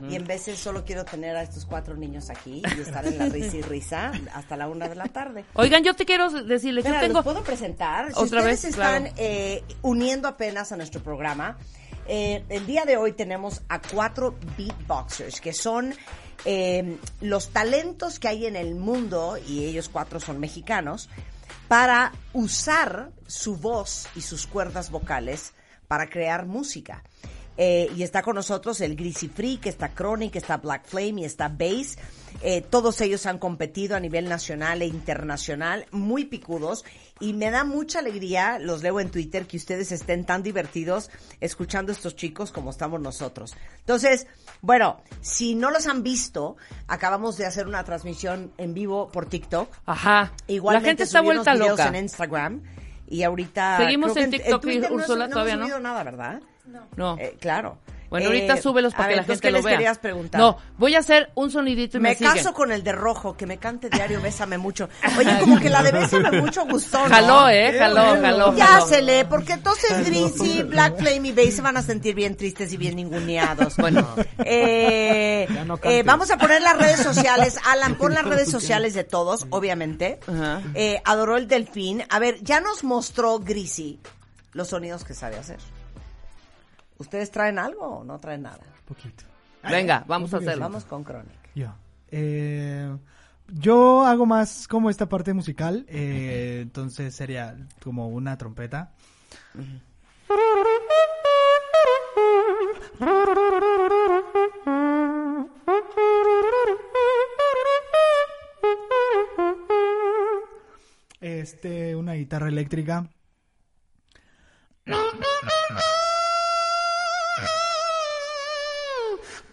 y en veces solo quiero tener a estos cuatro niños aquí y estar en la risa y risa hasta la una de la tarde. Oigan, yo te quiero decirles, Espera, yo tengo... ¿los puedo presentar? Si Otra ustedes vez, están claro. eh, uniendo apenas a nuestro programa, eh, el día de hoy tenemos a cuatro beatboxers, que son eh, los talentos que hay en el mundo, y ellos cuatro son mexicanos, para usar su voz y sus cuerdas vocales para crear música. Eh, y está con nosotros el Greasy Freak, está Chronic, está Black Flame y está Bass. Eh, todos ellos han competido a nivel nacional e internacional, muy picudos. Y me da mucha alegría, los leo en Twitter, que ustedes estén tan divertidos escuchando a estos chicos como estamos nosotros. Entonces, bueno, si no los han visto, acabamos de hacer una transmisión en vivo por TikTok. Ajá. Igualmente la gente está vuelta videos loca. en Instagram. Y ahorita. Seguimos creo en que TikTok y Twitter no todavía no. subido nada, ¿verdad? No. Eh, claro. Bueno, Eh, ahorita súbelos para que ver, la entonces, gente ¿qué lo les vea. querías preguntar? No, voy a hacer un sonidito y me, Me siguen. caso con el de rojo, que me cante diario Bésame mucho. Oye, como que la de Bésame mucho gustó, ¿no? Jaló, ¿eh? Jaló, jaló, Ya se lee, porque entonces Greasy, Black Flame y Bass se van a sentir bien tristes y bien ninguneados. Bueno. Eh, no eh, vamos a poner las redes sociales. Alan, pon las redes sociales de todos, obviamente. Ajá. Eh, adoró el delfín. A ver, ya nos mostró Greasy los sonidos que sabe hacer. ¿Ustedes traen algo o no traen nada? Poquito. Venga, vamos a hacerlo. Vamos con Chronic. Yo. Eh, yo hago más como esta parte musical, eh, entonces sería como una trompeta. Este, una guitarra eléctrica.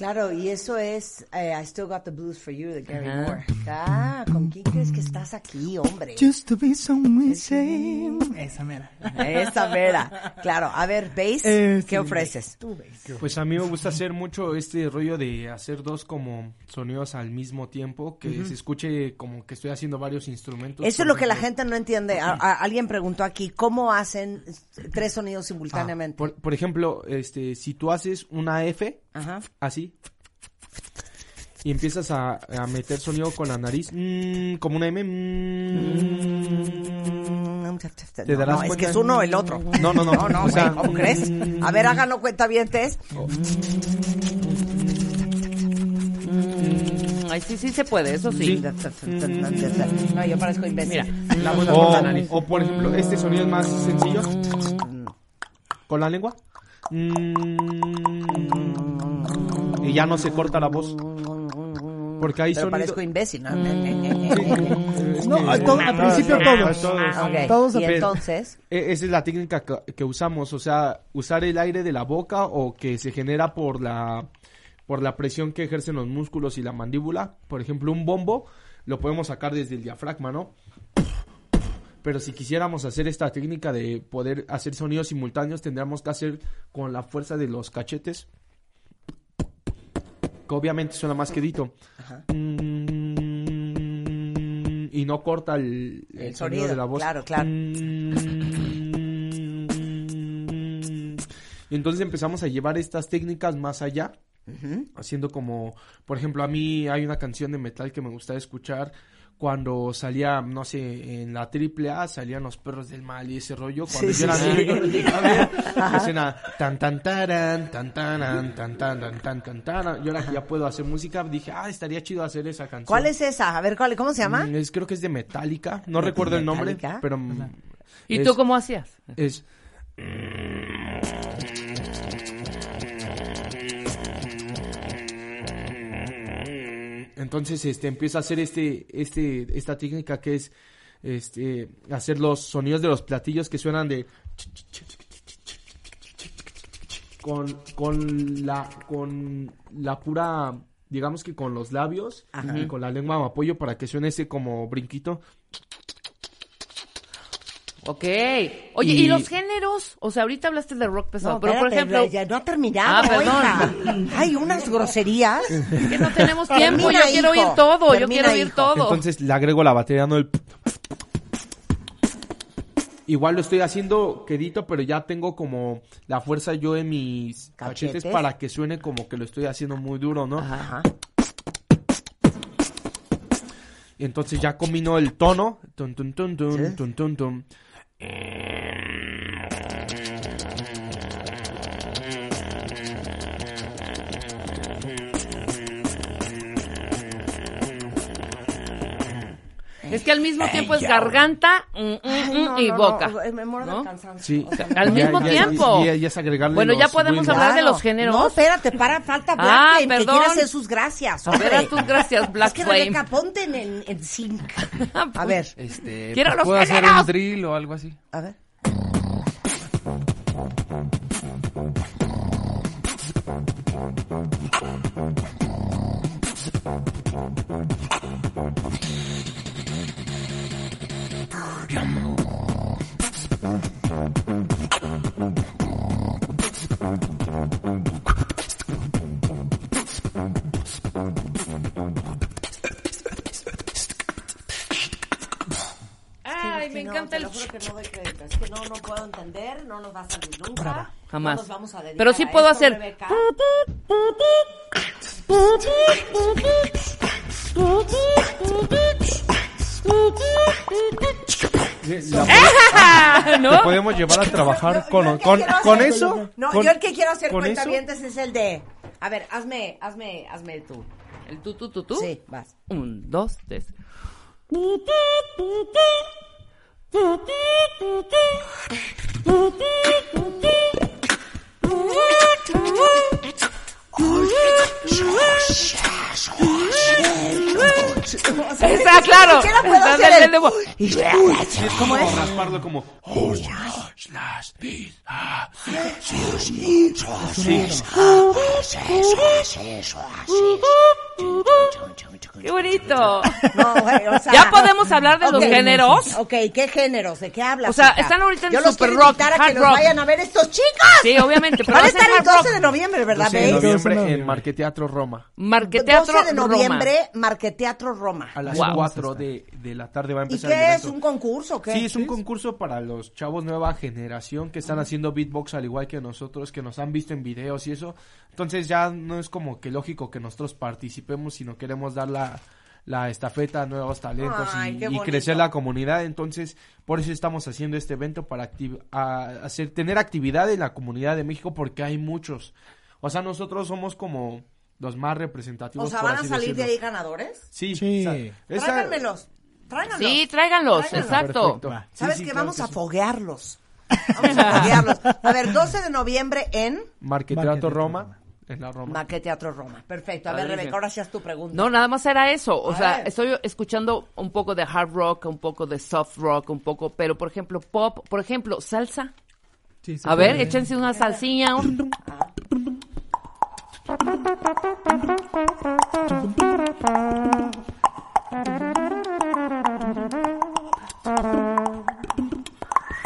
Claro, y eso es eh, I Still Got the Blues for You de Gary Ajá. Moore. Ah, ¿con quién crees que estás aquí, hombre? Just to be so missing. Esa mera. Esta vera. Claro, a ver, Bass, Eh, ¿qué sí. ofreces? Pues a mí me gusta hacer mucho este rollo de hacer dos como sonidos al mismo tiempo, que se escuche como que estoy haciendo varios instrumentos. Eso es lo que la gente no entiende. A- a- alguien preguntó aquí, ¿cómo hacen tres sonidos simultáneamente? Por, por ejemplo, este, si tú haces una F, Ajá. así, y empiezas a, a meter sonido con la nariz, mm, como una M, mm, te No, darás no, es cuenta- que es uno o el otro. No, no, no. No, no, o sea, ¿cómo crees? A ver, háganlo cuenta bien, Mm, Ay, sí, sí se puede, eso sí. No, yo parezco imbécil. Mira, la voz o, por la nariz. o, por ejemplo, este sonido es más sencillo. Con la lengua. Mm, y ya no se corta la voz. Porque Pero sonido... parezco imbécil, ¿no? No, a todo- al principio todos. Ah. Todos y a- entonces, E- Esa es la técnica que, que usamos, o sea, usar el aire de la boca o que se genera por la por la presión que ejercen los músculos y la mandíbula. Por ejemplo, un bombo lo podemos sacar desde el diafragma, ¿no? Pero si quisiéramos hacer esta técnica de poder hacer sonidos simultáneos, tendríamos que hacer con la fuerza de los cachetes. Que obviamente suena más quedito. Mm, Y no corta el, El el sonido, de la voz. claro, claro. Mm, Y entonces empezamos a llevar estas técnicas más allá, haciendo como, por ejemplo, a mí hay una canción de metal que me gusta escuchar cuando salía, no sé, en la triple A salían los perros del mal y ese rollo. Cuando Sí, yo sí, era sí. niño, ver, escena tan tan taran, tan taran, tan tan tan tan tan taran. Y ahora que ya puedo hacer música, dije, ah, estaría chido hacer esa canción. ¿Cuál es esa? A ver, ¿cuál, ¿cómo se llama? Mm, es- creo que es de Metallica, no recuerdo el nombre, Metallica. pero... mm, ¿Y es- tú cómo hacías? Es... Entonces, este, empiezo a hacer este, este, esta técnica que es, este, hacer los sonidos de los platillos que suenan de con, con la, con la pura, digamos que con los labios Ajá. y con la lengua apoyo para que suene ese como brinquito. Ok. Oye, ¿y, Y- los géneros? O sea, ahorita hablaste de rock pesado, No, pero por ejemplo... ya no ha terminado, Ah, perdón. hija. Hay unas groserías. que no tenemos tiempo, Termina, yo quiero hijo. oír todo, yo quiero oír hijo. todo. Entonces le agrego la batería, no el... Igual lo estoy haciendo quedito, pero ya tengo como la fuerza yo en mis cachetes, Cachetes. para que suene como que lo estoy haciendo muy duro, ¿no? Ajá. Y entonces ya combino el tono. Tun, tun, tun, tun, Sí. tun, tun, all Es que al mismo tiempo es garganta mm, mm, Ay, mm, no, y no, boca. no, me muero de. Sí. O sea, Al Ya- mismo ya- tiempo. Bueno, ya podemos hablar de los géneros. No, espérate, para, falta Black Ah, Flame, que perdón. quiere hacer sus gracias. A ver, tus gracias, Black es que Flame. Rebeca, ponte en, en, en sync. A ver, Este, Quiero pues, los puedo hacer un drill o algo así. a ver. No, nos va a salir nunca. Jamás. No nos vamos a Pero sí a puedo hacer- Rebeca. ¿No? Te podemos llevar a trabajar con, yo el que con, quiero con hacer- eso. No, con- yo el que quiero hacer con eso. cuentavientes es el de. A ver, hazme, hazme, hazme tú. ¿El tú, tú, tú, tú? Sí, vas. Un, dos, tres. Está claro. Está del- el- es como rasparlo como... Qué bonito. No, güey, o sea, Ya podemos hablar de los géneros. Ok, ¿qué géneros? ¿De qué hablas? O sea, están ahorita en Yo los super quiero rock, a que hard rock. vayan a ver estos chicos. Sí, obviamente. Pero Van a estar el hard rock. 12 de noviembre, ¿verdad, 12 de Babe? Noviembre en Marqueteatro Roma. Marqueteatro 12 de Roma. noviembre, Marqueteatro Roma. A las Wow. 4 de, de la tarde va a ¿Y empezar el qué es? evento. ¿Un concurso qué? Sí, es un concurso para los chavos nueva generación que están haciendo beatbox al igual que nosotros, que nos han visto en videos y eso. Entonces ya no es como que lógico que nosotros participemos, sino queremos dar la, la estafeta a nuevos talentos Ay, y, y crecer la comunidad. Entonces, por eso estamos haciendo este evento para activ- a- hacer tener actividad en la comunidad de México porque hay muchos. O sea, nosotros somos como los más representativos. O sea, ¿van a salir de ahí ganadores? Sí, Sí. o sea, esa- Tráiganmelos. Tráiganlos. Sí, tráiganlos, Tráiganlos. exacto. ¿Sabes sí, qué? claro Vamos que a sí. foguearlos. Vamos a foguearlos. A ver, 12 de noviembre en Marqueteatro Marqueteatro Roma, en la Roma. Maqueteatro Roma. Perfecto. A ver, Padrísimo. Rebeca, ahora sí haz tu pregunta. No, nada más era eso. O A sea, ver. estoy escuchando un poco de hard rock, un poco de soft rock, un poco, pero por ejemplo, pop, por ejemplo, salsa. Sí, A ver, échense una salsilla. un-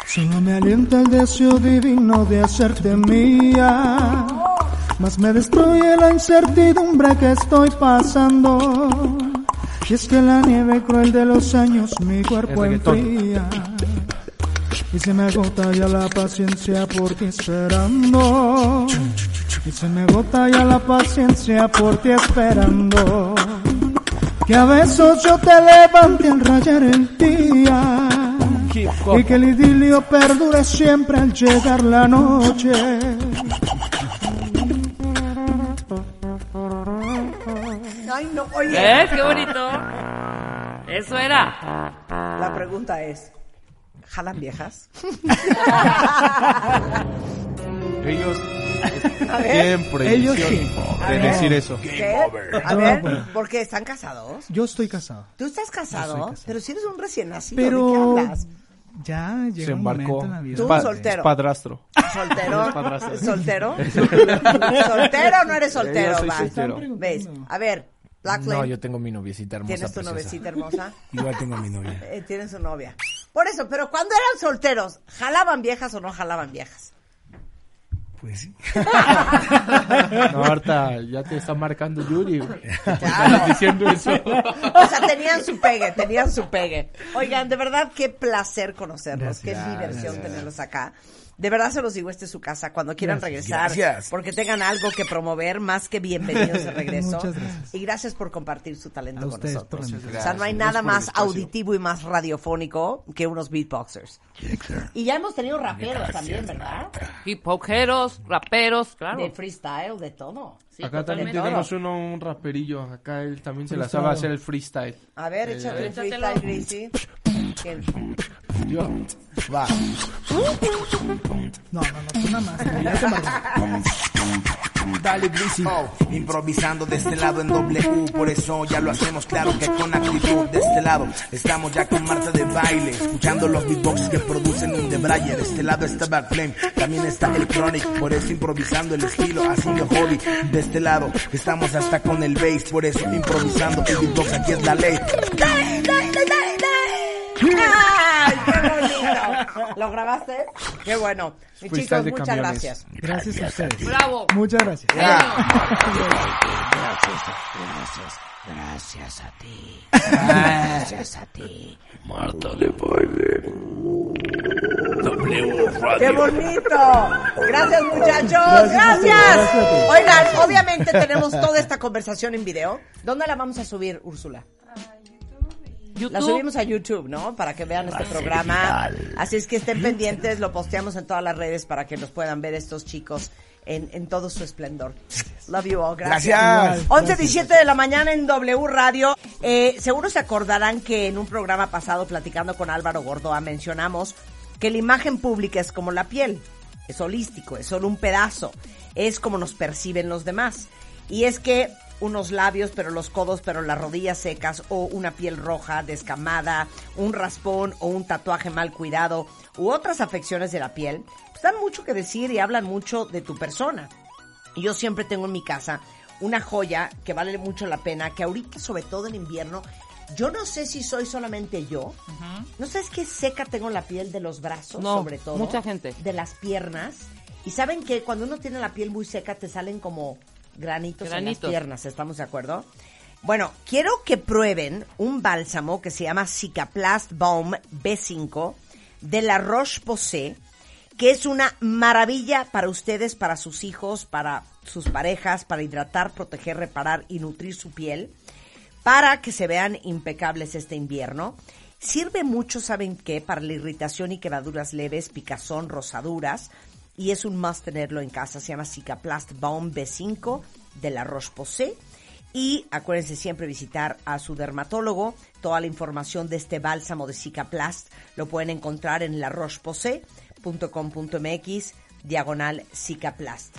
Solo me alienta el deseo divino de hacerte mía. Más me destruye la incertidumbre que estoy pasando. Y es que la nieve cruel de los años mi cuerpo enfría. Y se me agota ya la paciencia por ti esperando. Y se me agota ya la paciencia por ti esperando. Que a besos yo te levante al rayar el día. Y que el idilio perdure siempre al llegar la noche. Ay, no, oye. ¿Ves? ¡Qué bonito! Eso era. La pregunta es, ¿jalan viejas? Ellos prohibición Ellos sí. De decir eso. ¿Qué? A ver, bueno. ¿por qué? ¿Están casados? Yo estoy casado. ¿Tú estás casado? Casado. Pero si eres un recién nacido, Pero ¿de qué hablas? ya llega Se un embarcó. momento en la vida. Tú, soltero. es padrastro. ¿Soltero? ¿Soltero? ¿Soltero o no eres soltero? Yo soy soltero. ¿Ves? A ver, Black No, yo tengo mi noviecita hermosa. ¿tienes tu preciosa. novecita hermosa? Igual tengo a mi novia. Eh, tienes su novia. Por eso, pero cuando eran solteros, ¿jalaban viejas o no jalaban viejas? Pues sí. No, ahorita ya te está marcando Yuri. güey. Claro. diciendo eso. O sea, tenían su pegue, tenían su pegue. Oigan, de verdad, qué placer conocerlos, qué Gracias, diversión tenerlos acá. De verdad se los digo, esta es su casa. Cuando quieran regresar, Gracias. porque tengan algo que promover, más que bienvenidos de regreso. Muchas gracias. Y gracias por compartir su talento A con ustedes nosotros. O sea, no hay Gracias nada el más auditivo y más radiofónico que unos beatboxers. Y ya hemos tenido raperos también, ¿verdad? Hip hoperos, raperos, claro. De freestyle, de todo. Sí, Acá también tenemos uno, un raperillo. Acá él también se la sabe hacer el freestyle. A ver, échate un échatelo. freestyle, Gracie. Yo. Va. No, no, no, tú nada más. ya. Dale, Greasy. Oh, improvisando de este lado en W, por eso ya lo hacemos claro que con actitud de este lado. Estamos ya con Marta de baile, escuchando los beatbox que producen un de Braille. De este lado está Back Flame, también está el Chronic, por eso improvisando el estilo, así de hobby. De este lado estamos hasta con el bass, por eso improvisando el beatbox aquí es la ley. ¡Dale, dale, dale, dale! ¡Ay, qué bonito! ¿Lo grabaste? Qué bueno. Mis Freestyle chicos, muchas camiones. gracias. Gracias a ustedes. Bravo. Muchas gracias. Gracias a ti. Gracias a ti. Marta de baile. ¡Qué bonito! Gracias, muchachos. Gracias. Oigan, obviamente tenemos toda esta conversación en video. ¿Dónde la vamos a subir, Úrsula? La YouTube. subimos a YouTube, ¿no? Para que vean este programa. Así es que estén pendientes, lo posteamos en todas las redes para que los puedan ver estos chicos en, en todo su esplendor. Love you all. Gracias. Gracias. 11, 17 de la mañana en W Radio. Eh, seguro se acordarán que en un programa pasado, platicando con Álvaro Gordoa, mencionamos que la imagen pública es como la piel. Es holístico, es solo un pedazo. Es como nos perciben los demás. Y es que unos labios, pero los codos, pero las rodillas secas, o una piel roja, descamada, un raspón o un tatuaje mal cuidado, u otras afecciones de la piel, pues dan mucho que decir y hablan mucho de tu persona. Yo siempre tengo en mi casa una joya que vale mucho la pena, que ahorita, sobre todo en invierno, yo no sé si soy solamente yo. No sé, es que seca tengo la piel de los brazos, No, sobre todo. mucha gente. De las piernas. Y saben que cuando uno tiene la piel muy seca, te salen como granitos, en las piernas. ¿Estamos de acuerdo? Bueno, quiero que prueben un bálsamo que se llama Cicaplast Balm B5 de la Roche-Posay que es una maravilla para ustedes, para sus hijos, para sus parejas, para hidratar, proteger, reparar y nutrir su piel, para que se vean impecables este invierno. Sirve mucho, ¿saben qué? Para la irritación y quemaduras leves, picazón, rosaduras. Y es un must tenerlo en casa. Se llama Cicaplast Balm B5 de la Roche-Posay. Y acuérdense siempre visitar a su dermatólogo. Toda la información de este bálsamo de Cicaplast lo pueden encontrar en la rocheposay.com.mx diagonal Cicaplast.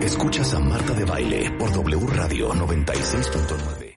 Escuchas a Marta de Baile por W Radio 96.9.